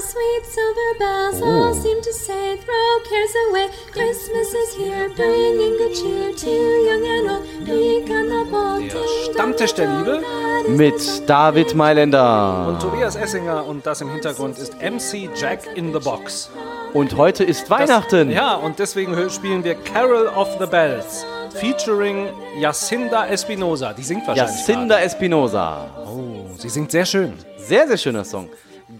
sweet silver bells, all seem to say, throw cares away. Christmas is here, bringing good cheer to young and old, meek and the bold. Der Stammtisch der Liebe Mit David Mailänder. und Tobias Essinger und das im Hintergrund ist MC Jack in the Box. Und heute ist Das- Weihnachten. Ja, und deswegen spielen wir Carol of the Bells featuring Jacinda Espinosa. Die singt wahrscheinlich. Jacinda Espinosa. gerade. Oh, sie singt sehr schön. Sehr, sehr schöner Song.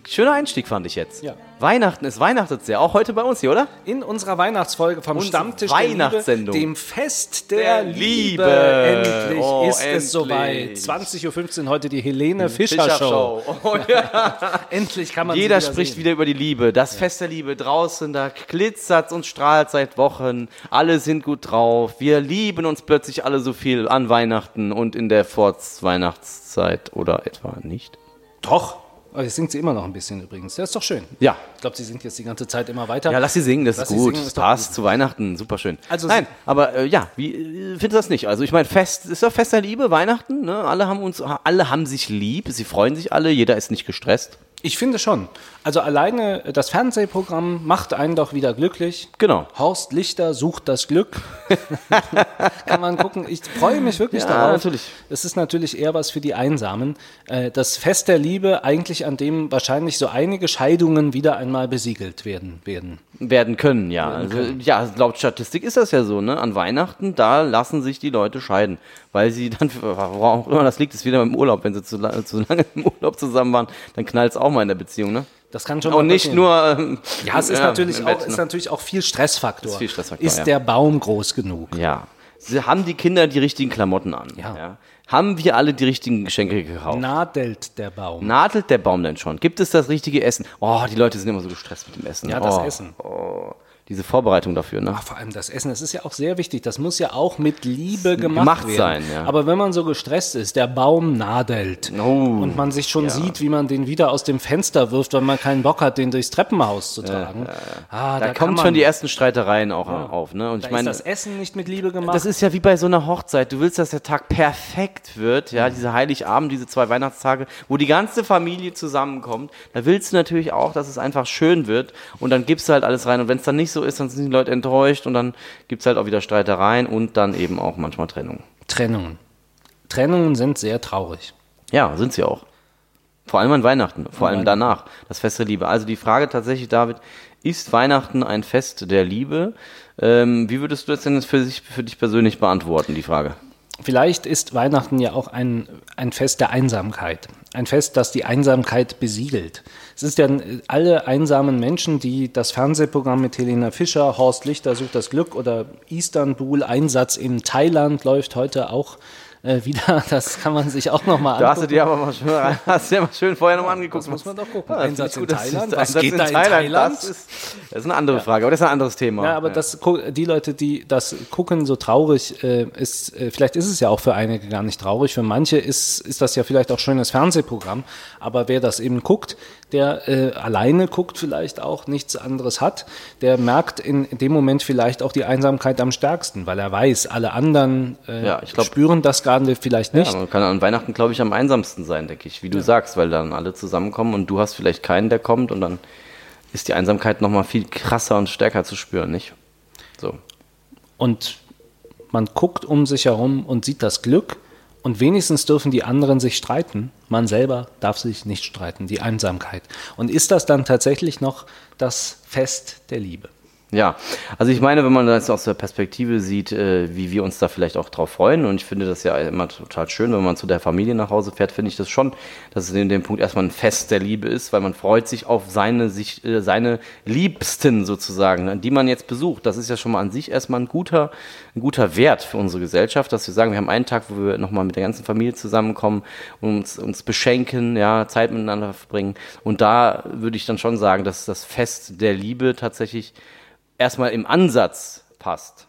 Schöner Einstieg fand ich jetzt. Ja. Weihnachten, es weihnachtet sehr. Auch heute bei uns hier, oder? In unserer Weihnachtsfolge vom Unsere Stammtisch der Weihnachtssendung. Liebe, dem Fest der, Der Liebe. Liebe. Endlich Oh, ist endlich. es soweit. 20.15 Uhr heute die Helene Fischer, Show. Oh, ja. Endlich kann man Jeder wieder spricht sehen. wieder über die Liebe. Das Fest der Liebe draußen, da glitzert und strahlt seit Wochen. Alle sind gut drauf. Wir lieben uns plötzlich alle so viel an Weihnachten und in der Vorweihnachtszeit oder etwa nicht. Doch. Aber jetzt singt sie immer noch ein bisschen übrigens. Das ist doch schön. Ja. Ich glaube, sie singt jetzt die ganze Zeit immer weiter. Ja, lass sie singen, das Lass ist gut. singen, das ist passt gut. zu Weihnachten, super schön. Also Nein, aber äh, ja, wie äh, findest du das nicht? Also ich meine, Fest ist doch Fest der Liebe, Weihnachten, ne? Alle haben uns, alle haben sich lieb, sie freuen sich alle, jeder ist nicht gestresst. Ich finde schon. Also alleine das Fernsehprogramm macht einen doch wieder glücklich. Genau. Horst Lichter sucht das Glück. Kann man gucken. Ich freue mich wirklich Ja, darauf. natürlich. Es ist natürlich eher was für die Einsamen. Äh, Das Fest der Liebe, eigentlich an dem wahrscheinlich so einige Scheidungen wieder einmal besiegelt werden. werden. Werden können, ja. Also, ja, laut Statistik ist das ja so, ne? An Weihnachten, da lassen sich die Leute scheiden. Weil sie dann, warum auch immer das liegt, ist wieder im Urlaub. Wenn sie zu, zu lange im Urlaub zusammen waren, dann knallt es auch mal in der Beziehung, ne? Das kann schon Und mal nicht passieren. nur. ähm, Ja, es ist, natürlich, im auch, Bett, ist ne? natürlich auch viel Stressfaktor. Ist viel Stressfaktor, Ist ja. der Baum groß genug? Ja. Haben die Kinder die richtigen Klamotten an. Ja. Haben wir alle die richtigen Geschenke gekauft? Nadelt der Baum. Nadelt der Baum denn schon? Gibt es das richtige Essen? Oh, die Leute sind immer so gestresst mit dem Essen. Ja, das oh, Essen. Diese Vorbereitung dafür, ne? Ach, vor allem das Essen, das ist ja auch sehr wichtig. Das muss ja auch mit Liebe gemacht, gemacht werden. sein, ja. Aber wenn man so gestresst ist, der Baum nadelt Oh, und man sich schon sieht, wie man den wieder aus dem Fenster wirft, weil man keinen Bock hat, den durchs Treppenhaus zu tragen. Ah, Da, kann kommt man, schon die ersten Streitereien auch auf, ne? Und Da ich meine, ist das Essen nicht mit Liebe gemacht. Das ist ja wie bei so einer Hochzeit. Du willst, dass der Tag perfekt wird, ja, dieser Heiligabend, diese zwei Weihnachtstage, wo die ganze Familie zusammenkommt. Da willst du natürlich auch, dass es einfach schön wird und dann gibst du halt alles rein. Und wenn es dann nicht so ist, dann sind die Leute enttäuscht und dann gibt es halt auch wieder Streitereien und dann eben auch manchmal Trennung. Trennungen. Trennungen sind sehr traurig. Ja, sind sie auch. Vor allem an Weihnachten, vor allem danach, das Fest der Liebe. Also die Frage tatsächlich, David, ist Weihnachten ein Fest der Liebe? Ähm, wie würdest du das denn für, sich, für dich persönlich beantworten, die Frage? Vielleicht ist Weihnachten ja auch ein, ein Fest der Einsamkeit. Ein Fest, das die Einsamkeit besiegelt. Es ist ja alle einsamen Menschen, die das Fernsehprogramm mit Helena Fischer, Horst Lichter sucht das Glück oder Istanbul, Einsatz in Thailand läuft heute auch äh, wieder. Das kann man sich auch nochmal Da hast du angucken. dir aber mal schön, hast dir mal schön vorher nochmal angeguckt. Das muss man doch gucken. Ja, das Einsatz in gut, das Thailand? ist- Was Einsatz geht in da in Thailand? Das ist, das ist eine andere Frage, aber das ist ein anderes Thema. Ja, aber das gu- die Leute, die das gucken, so traurig äh, ist, äh, vielleicht ist es ja auch für einige gar nicht traurig. Für manche ist, ist das ja vielleicht auch schönes Fernsehprogramm. Aber wer das eben guckt, der äh, alleine guckt vielleicht auch, nichts anderes hat, der merkt in, dem Moment vielleicht auch die Einsamkeit am stärksten, weil er weiß, alle anderen äh, Ja, glaub- spüren das gerade vielleicht nicht. Ja, man kann an Weihnachten, glaube ich, am einsamsten sein, denke ich, wie du sagst, weil dann alle zusammenkommen und du hast vielleicht keinen, der kommt und dann ist die Einsamkeit nochmal viel krasser und stärker zu spüren, nicht? So. und man guckt um sich herum und sieht das Glück und wenigstens dürfen die anderen sich streiten. Man selber darf sich nicht streiten, die Einsamkeit. Und ist das dann tatsächlich noch das Fest der Liebe? Ja, also ich meine, wenn man das aus der Perspektive sieht, äh, wie wir uns da vielleicht auch drauf freuen, und ich finde das ja immer total schön, wenn man zu der Familie nach Hause fährt, finde ich das schon, dass es in dem Punkt erstmal ein Fest der Liebe ist, weil man freut sich auf seine, sich, äh, seine Liebsten sozusagen, ne, die man jetzt besucht. Das ist ja schon mal an sich erstmal ein guter, ein guter Wert für unsere Gesellschaft, dass wir sagen, wir haben einen Tag, wo wir nochmal mit der ganzen Familie zusammenkommen und uns, uns beschenken, ja, Zeit miteinander verbringen. Und da würde ich dann schon sagen, dass das Fest der Liebe tatsächlich erstmal im Ansatz passt.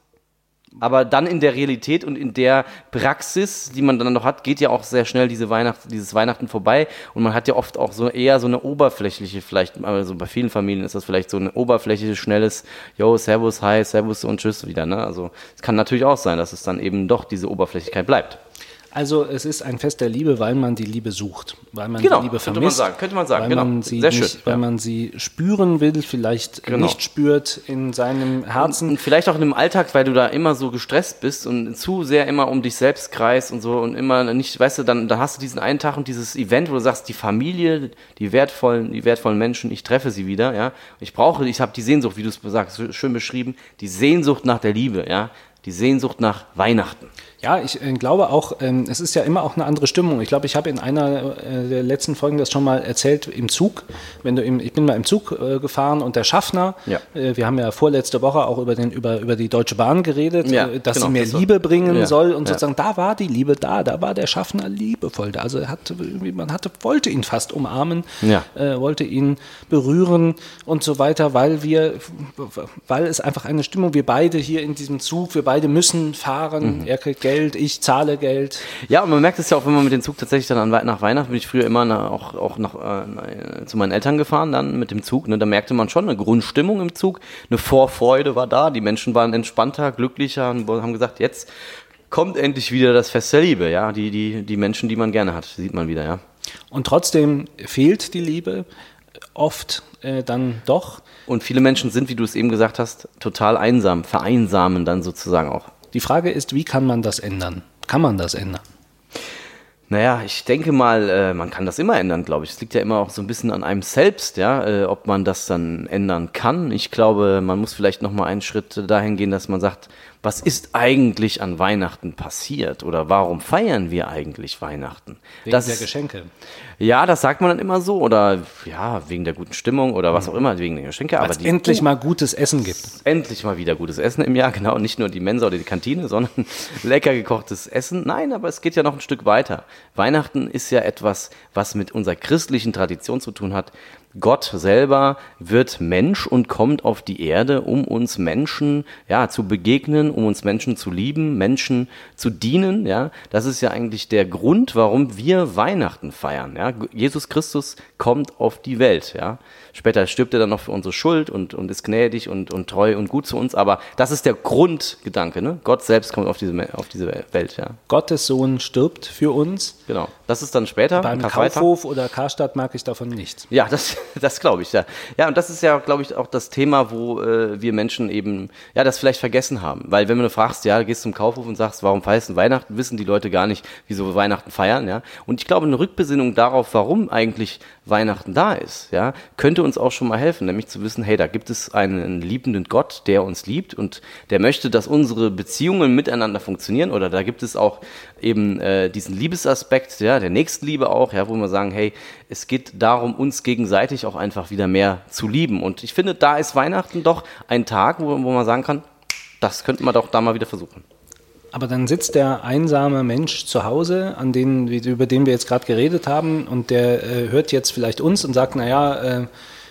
Aber dann in der Realität und in der Praxis, die man dann noch hat, geht ja auch sehr schnell diese Weihnacht, dieses Weihnachten vorbei. Und man hat ja oft auch so eher so eine oberflächliche, vielleicht, also bei vielen Familien ist das vielleicht so ein oberflächliches, schnelles, yo, Servus, hi, Servus und Tschüss wieder. Ne? Also es kann natürlich auch sein, dass es dann eben doch diese Oberflächlichkeit bleibt. Also es ist ein Fest der Liebe, weil man die Liebe sucht, weil man Genau, die Liebe könnte vermisst. man sagen, könnte man sagen, weil genau. Man sie Sehr nicht, schön, Weil ja. man sie spüren will, vielleicht Genau. nicht spürt in seinem Herzen. Und vielleicht auch in dem Alltag, weil du da immer so gestresst bist und zu sehr immer um dich selbst kreist und so und immer nicht, weißt du, dann, dann hast du diesen einen Tag und dieses Event, wo du sagst, die Familie, die wertvollen, die wertvollen Menschen, ich treffe sie wieder, ja. Ich brauche, ich habe die Sehnsucht, wie du es sagst, schön beschrieben, die Sehnsucht nach der Liebe, ja. Die Sehnsucht nach Weihnachten. Ja, ich äh, glaube auch, ähm, es ist ja immer auch eine andere Stimmung. Ich glaube, ich habe in einer äh, der letzten Folgen das schon mal erzählt im Zug. Wenn du im, ich bin mal im Zug äh, gefahren und der Schaffner, Ja. äh, wir haben ja vorletzte Woche auch über, den, über, über die Deutsche Bahn geredet, Ja, äh, dass genau, sie mehr das Liebe bringen Ja, soll und sozusagen da war die Liebe da, da war der Schaffner liebevoll. da. Also er hat, man hatte, wollte ihn fast umarmen, äh, wollte ihn berühren und so weiter, weil wir, weil es einfach eine Stimmung, wir beide hier in diesem Zug, wir beide müssen fahren, Mhm. er kriegt Geld, ich zahle Geld. Ja, und man merkt es ja auch, wenn man mit dem Zug tatsächlich dann an, nach Weihnachten, bin ich früher immer nach, auch, auch nach, äh, zu meinen Eltern gefahren, dann mit dem Zug. Ne, da merkte man schon eine Grundstimmung im Zug, eine Vorfreude war da, die Menschen waren entspannter, glücklicher und haben gesagt, jetzt kommt endlich wieder das Fest der Liebe. Ja, die, die, die Menschen, die man gerne hat, sieht man wieder, ja. Und trotzdem fehlt die Liebe oft äh, dann doch. Und viele Menschen sind, wie du es eben gesagt hast, total einsam, vereinsamen dann sozusagen auch. Die Frage ist, wie kann man das ändern? Kann man das ändern? Naja, ich denke mal, äh, man kann das immer ändern, glaube ich. Es liegt ja immer auch so ein bisschen an einem selbst, ja, äh, ob man das dann ändern kann. Ich glaube, man muss vielleicht noch mal einen Schritt dahin gehen, dass man sagt, was ist eigentlich an Weihnachten passiert oder warum feiern wir eigentlich Weihnachten? Wegen das, der Geschenke. ja, das sagt man dann immer so oder ja, wegen der guten Stimmung oder was auch immer, wegen der Geschenke. Weil Aber es endlich mal gutes Essen gibt. endlich mal wieder gutes Essen im Jahr, genau, nicht nur die Mensa oder die Kantine, sondern lecker gekochtes Essen. Nein, aber es geht ja noch ein Stück weiter. Weihnachten ist ja etwas, was mit unserer christlichen Tradition zu tun hat. Gott selber wird Mensch und kommt auf die Erde, um uns Menschen ja zu begegnen, um uns Menschen zu lieben, Menschen zu dienen, ja. Das ist ja eigentlich der Grund, warum wir Weihnachten feiern, ja. Jesus Christus kommt auf die Welt, ja. Später stirbt er dann noch für unsere Schuld und, und ist gnädig und, und treu und gut zu uns, aber das ist der Grundgedanke, ne? Gott selbst kommt auf diese, auf diese Welt, ja. Gottes Sohn stirbt für uns. Genau. Das ist dann später. Beim. Kaufhof oder Karstadt mag ich davon nichts. Ja, das, das glaube ich, ja. Ja, und das ist ja, glaube ich, auch das Thema, wo äh, wir Menschen eben, ja, das vielleicht vergessen haben. Weil wenn du fragst, ja, gehst zum Kaufhof und sagst, warum feierst du Weihnachten, wissen die Leute gar nicht, wieso wir Weihnachten feiern, ja. Und ich glaube, eine Rückbesinnung darauf, warum eigentlich Weihnachten da ist, ja, könnte uns auch schon mal helfen, nämlich zu wissen, hey, da gibt es einen liebenden Gott, der uns liebt und der möchte, dass unsere Beziehungen miteinander funktionieren oder da gibt es auch eben äh, diesen Liebesaspekt, ja, der Nächstenliebe auch, ja, wo wir sagen, hey, es geht darum, uns gegenseitig auch einfach wieder mehr zu lieben. Und ich finde, da ist Weihnachten doch ein Tag, wo, wo man sagen kann, das könnte man doch da mal wieder versuchen. Aber dann sitzt der einsame Mensch zu Hause, an den, über den wir jetzt gerade geredet haben, und der äh, hört jetzt vielleicht uns und sagt, naja, äh,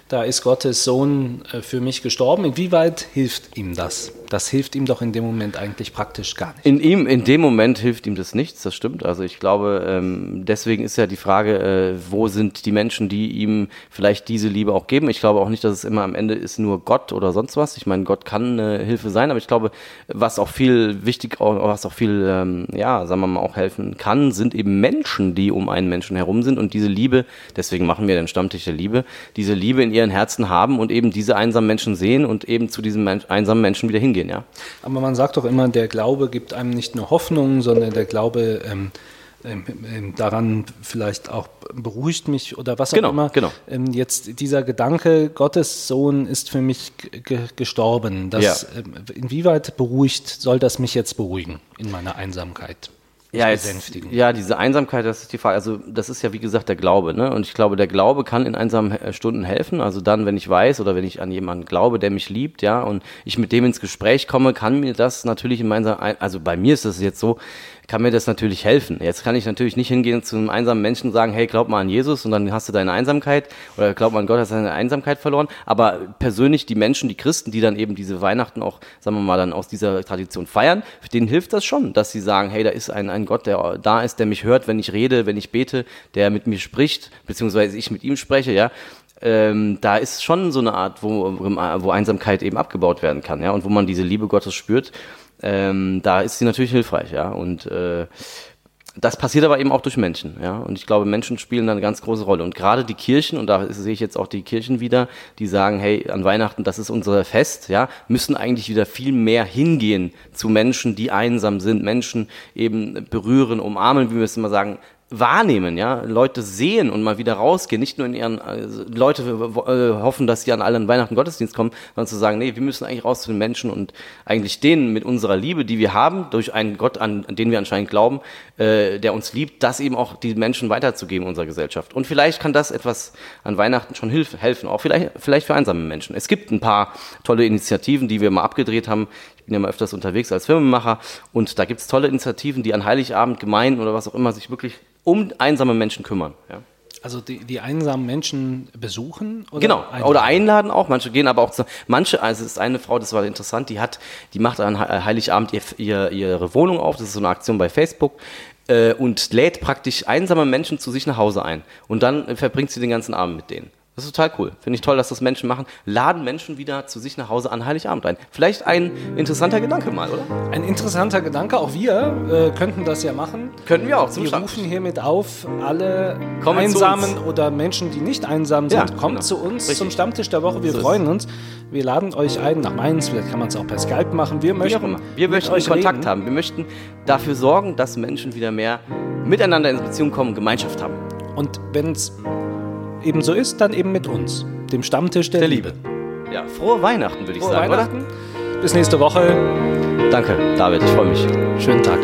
da ist Gottes Sohn äh, für mich gestorben. Inwieweit hilft ihm das? Das hilft ihm doch in dem Moment eigentlich praktisch gar nicht. In ihm, in dem Moment hilft ihm das nichts, das stimmt. Also ich glaube, ähm, deswegen ist ja die Frage, äh, wo sind die Menschen, die ihm vielleicht diese Liebe auch geben. Ich glaube auch nicht, dass es immer am Ende ist nur Gott oder sonst was. Ich meine, Gott kann eine Hilfe sein, aber ich glaube, was auch viel wichtig, was auch viel, ähm, ja, sagen wir mal, auch helfen kann, sind eben Menschen, die um einen Menschen herum sind und diese Liebe, deswegen machen wir den Stammtisch der Liebe, diese Liebe in ihren Herzen haben und eben diese einsamen Menschen sehen und eben zu diesen Men einsamen Menschen wieder hingehen, ja. Aber man sagt doch immer, der Glaube gibt einem nicht nur Hoffnung, sondern der Glaube ähm, ähm, ähm, daran vielleicht auch beruhigt mich oder was auch Genau, immer. genau. Ähm, jetzt dieser Gedanke, Gottes Sohn ist für mich ge gestorben. Das, Ja. ähm, inwieweit beruhigt, soll das mich jetzt beruhigen in meiner Einsamkeit? Ja, jetzt, besänftigen? ja, diese Einsamkeit, das ist die Frage. Also, das ist ja wie gesagt der Glaube, ne? Und ich glaube, der Glaube kann in einsamen äh, Stunden helfen. Also dann, wenn ich weiß oder wenn ich an jemanden glaube, der mich liebt, ja, und ich mit dem ins Gespräch komme, kann mir das natürlich in meiner, also bei mir ist das jetzt so, kann mir das natürlich helfen. Jetzt kann ich natürlich nicht hingehen zu einem einsamen Menschen und sagen, hey, glaub mal an Jesus und dann hast du deine Einsamkeit oder glaub mal an Gott, hast deine Einsamkeit verloren. Aber persönlich die Menschen, die Christen, die dann eben diese Weihnachten auch, sagen wir mal, dann aus dieser Tradition feiern, denen hilft das schon, dass sie sagen, hey, da ist ein, ein Gott, der da ist, der mich hört, wenn ich rede, wenn ich bete, der mit mir spricht, beziehungsweise ich mit ihm spreche, ja. Ähm, da ist schon so eine Art, wo, wo Einsamkeit eben abgebaut werden kann, ja, und wo man diese Liebe Gottes spürt ähm, da ist sie natürlich hilfreich, ja. Und äh, das passiert aber eben auch durch Menschen, ja. Und ich glaube, Menschen spielen da eine ganz große Rolle. Und gerade die Kirchen, und da sehe ich jetzt auch die Kirchen wieder, die sagen, hey, an Weihnachten, das ist unser Fest, ja, müssen eigentlich wieder viel mehr hingehen zu Menschen, die einsam sind, Menschen eben berühren, umarmen, wie wir es immer sagen, wahrnehmen, ja, Leute sehen und mal wieder rausgehen, nicht nur in ihren, also Leute äh, hoffen, dass sie an allen Weihnachten Gottesdienst kommen, sondern zu sagen, nee, wir müssen eigentlich raus zu den Menschen und eigentlich denen mit unserer Liebe, die wir haben, durch einen Gott, an, an den wir anscheinend glauben, äh, der uns liebt, das eben auch die Menschen weiterzugeben in unserer Gesellschaft. Und vielleicht kann das etwas an Weihnachten schon hilf, helfen, auch vielleicht, vielleicht für einsame Menschen. Es gibt ein paar tolle Initiativen, die wir mal abgedreht haben. Ich bin ja mal öfters unterwegs als Filmemacher und da gibt es tolle Initiativen, die an Heiligabend, Gemeinden oder was auch immer sich wirklich um einsame Menschen kümmern. Ja. Also die, die einsamen Menschen besuchen? Oder genau, einladen? oder einladen auch. Manche gehen aber auch zu, manche, also es ist eine Frau, das war interessant, die hat, die macht an Heiligabend ihr, ihr, ihre Wohnung auf, das ist so eine Aktion bei Facebook äh, und lädt praktisch einsame Menschen zu sich nach Hause ein. Und dann verbringt sie den ganzen Abend mit denen. Das ist total cool. Finde ich toll, dass das Menschen machen. Laden Menschen wieder zu sich nach Hause an Heiligabend ein. Vielleicht ein interessanter Gedanke mal, oder? Ein interessanter Gedanke. Auch wir äh, könnten das ja machen. Könnten wir auch. Zum wir rufen hiermit auf, alle Kommt Einsamen oder Menschen, die nicht einsam sind, ja, kommt genau. zu uns Richtig. zum Stammtisch der Woche. Wir so freuen uns. Wir laden euch ein nach Mainz. Vielleicht kann man es auch per Skype machen. Wir möchten, wir möchten euch Kontakt reden. haben. Wir möchten dafür sorgen, dass Menschen wieder mehr miteinander in Beziehung kommen, Gemeinschaft haben. Und wenn es eben so ist, dann eben mit uns, dem Stammtisch der, der Liebe. Liebe. Ja, frohe Weihnachten würde ich frohe sagen, Weihnachten. Oder? Bis nächste Woche. Danke, David, ich freue mich. Schönen Tag.